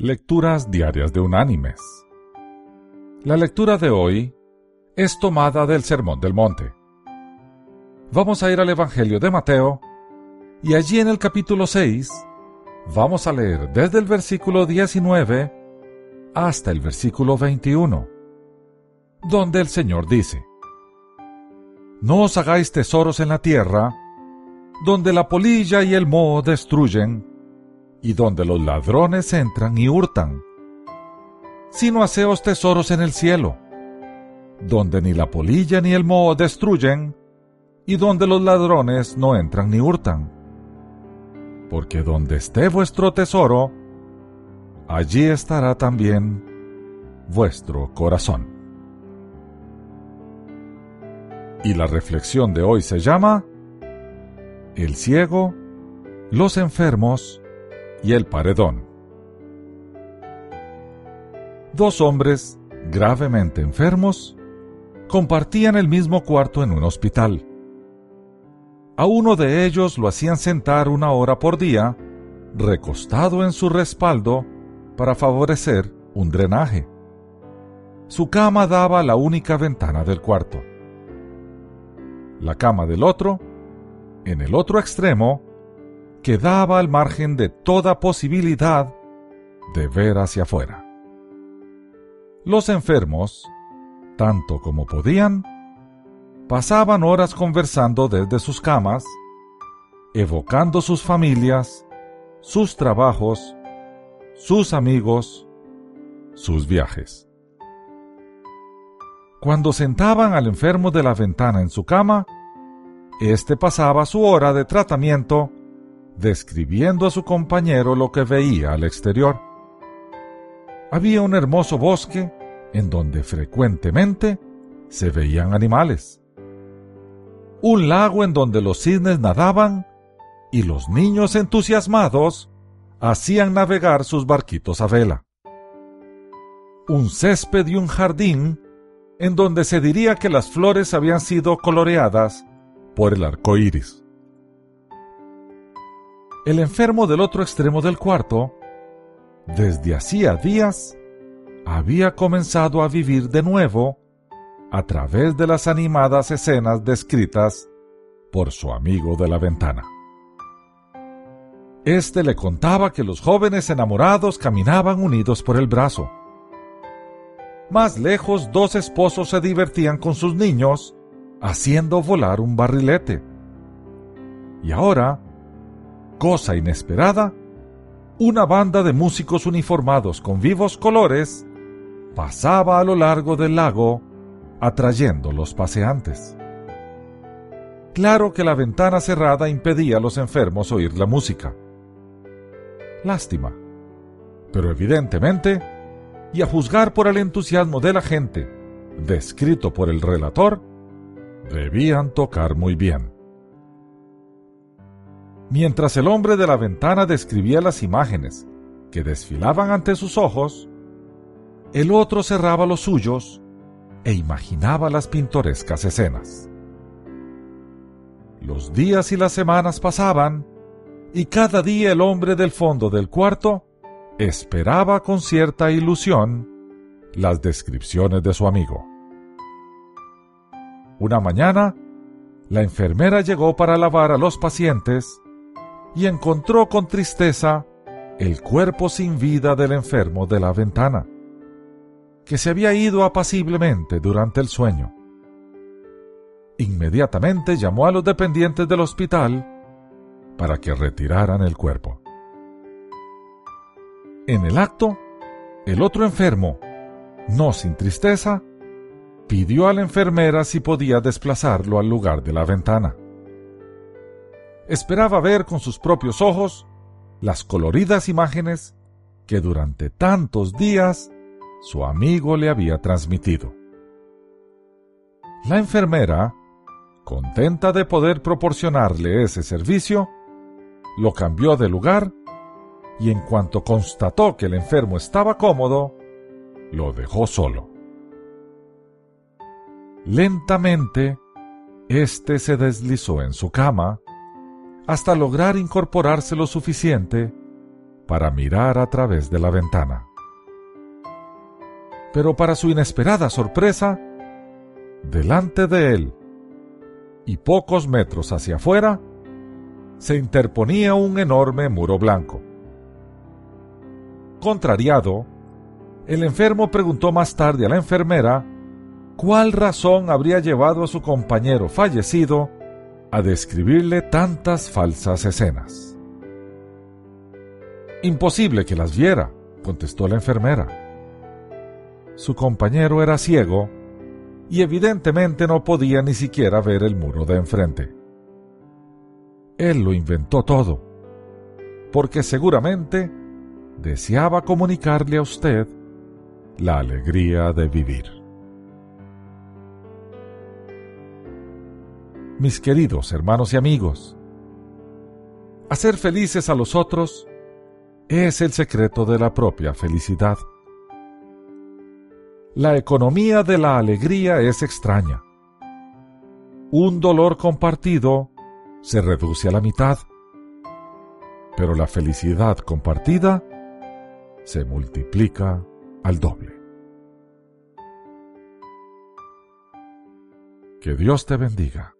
Lecturas Diarias de Unánimes. La lectura de hoy es tomada del Sermón del Monte. Vamos a ir al Evangelio de Mateo y allí en el capítulo 6 vamos a leer desde el versículo 19 hasta el versículo 21, donde el Señor dice, No os hagáis tesoros en la tierra, donde la polilla y el moho destruyen, y donde los ladrones entran y hurtan, sino haceos tesoros en el cielo, donde ni la polilla ni el moho destruyen, y donde los ladrones no entran ni hurtan. Porque donde esté vuestro tesoro, allí estará también vuestro corazón. Y la reflexión de hoy se llama El ciego, los enfermos y el paredón. Dos hombres gravemente enfermos compartían el mismo cuarto en un hospital. A uno de ellos lo hacían sentar una hora por día, recostado en su respaldo, para favorecer un drenaje. Su cama daba la única ventana del cuarto. La cama del otro, en el otro extremo, quedaba al margen de toda posibilidad de ver hacia afuera. Los enfermos, tanto como podían, pasaban horas conversando desde sus camas, evocando sus familias, sus trabajos, sus amigos, sus viajes. Cuando sentaban al enfermo de la ventana en su cama, éste pasaba su hora de tratamiento describiendo a su compañero lo que veía al exterior. Había un hermoso bosque en donde frecuentemente se veían animales. Un lago en donde los cisnes nadaban y los niños entusiasmados hacían navegar sus barquitos a vela. Un césped y un jardín en donde se diría que las flores habían sido coloreadas por el arco iris. El enfermo del otro extremo del cuarto, desde hacía días, había comenzado a vivir de nuevo a través de las animadas escenas descritas por su amigo de la ventana. Este le contaba que los jóvenes enamorados caminaban unidos por el brazo. Más lejos, dos esposos se divertían con sus niños haciendo volar un barrilete. Y ahora, cosa inesperada, una banda de músicos uniformados con vivos colores pasaba a lo largo del lago atrayendo los paseantes. Claro que la ventana cerrada impedía a los enfermos oír la música. Lástima. Pero evidentemente, y a juzgar por el entusiasmo de la gente, descrito por el relator, debían tocar muy bien. Mientras el hombre de la ventana describía las imágenes que desfilaban ante sus ojos, el otro cerraba los suyos e imaginaba las pintorescas escenas. Los días y las semanas pasaban, y cada día el hombre del fondo del cuarto esperaba con cierta ilusión las descripciones de su amigo. Una mañana, la enfermera llegó para lavar a los pacientes y encontró con tristeza el cuerpo sin vida del enfermo de la ventana, que se había ido apaciblemente durante el sueño. Inmediatamente llamó a los dependientes del hospital para que retiraran el cuerpo. En el acto, el otro enfermo, no sin tristeza, pidió a la enfermera si podía desplazarlo al lugar de la ventana esperaba ver con sus propios ojos las coloridas imágenes que durante tantos días su amigo le había transmitido. La enfermera, contenta de poder proporcionarle ese servicio, lo cambió de lugar y en cuanto constató que el enfermo estaba cómodo, lo dejó solo. Lentamente, éste se deslizó en su cama hasta lograr incorporarse lo suficiente para mirar a través de la ventana. Pero para su inesperada sorpresa, delante de él y pocos metros hacia afuera, se interponía un enorme muro blanco. Contrariado, el enfermo preguntó más tarde a la enfermera cuál razón habría llevado a su compañero fallecido a describirle tantas falsas escenas. Imposible que las viera, contestó la enfermera. Su compañero era ciego y evidentemente no podía ni siquiera ver el muro de enfrente. Él lo inventó todo, porque seguramente deseaba comunicarle a usted la alegría de vivir. Mis queridos hermanos y amigos, hacer felices a los otros es el secreto de la propia felicidad. La economía de la alegría es extraña. Un dolor compartido se reduce a la mitad, pero la felicidad compartida se multiplica al doble. Que Dios te bendiga.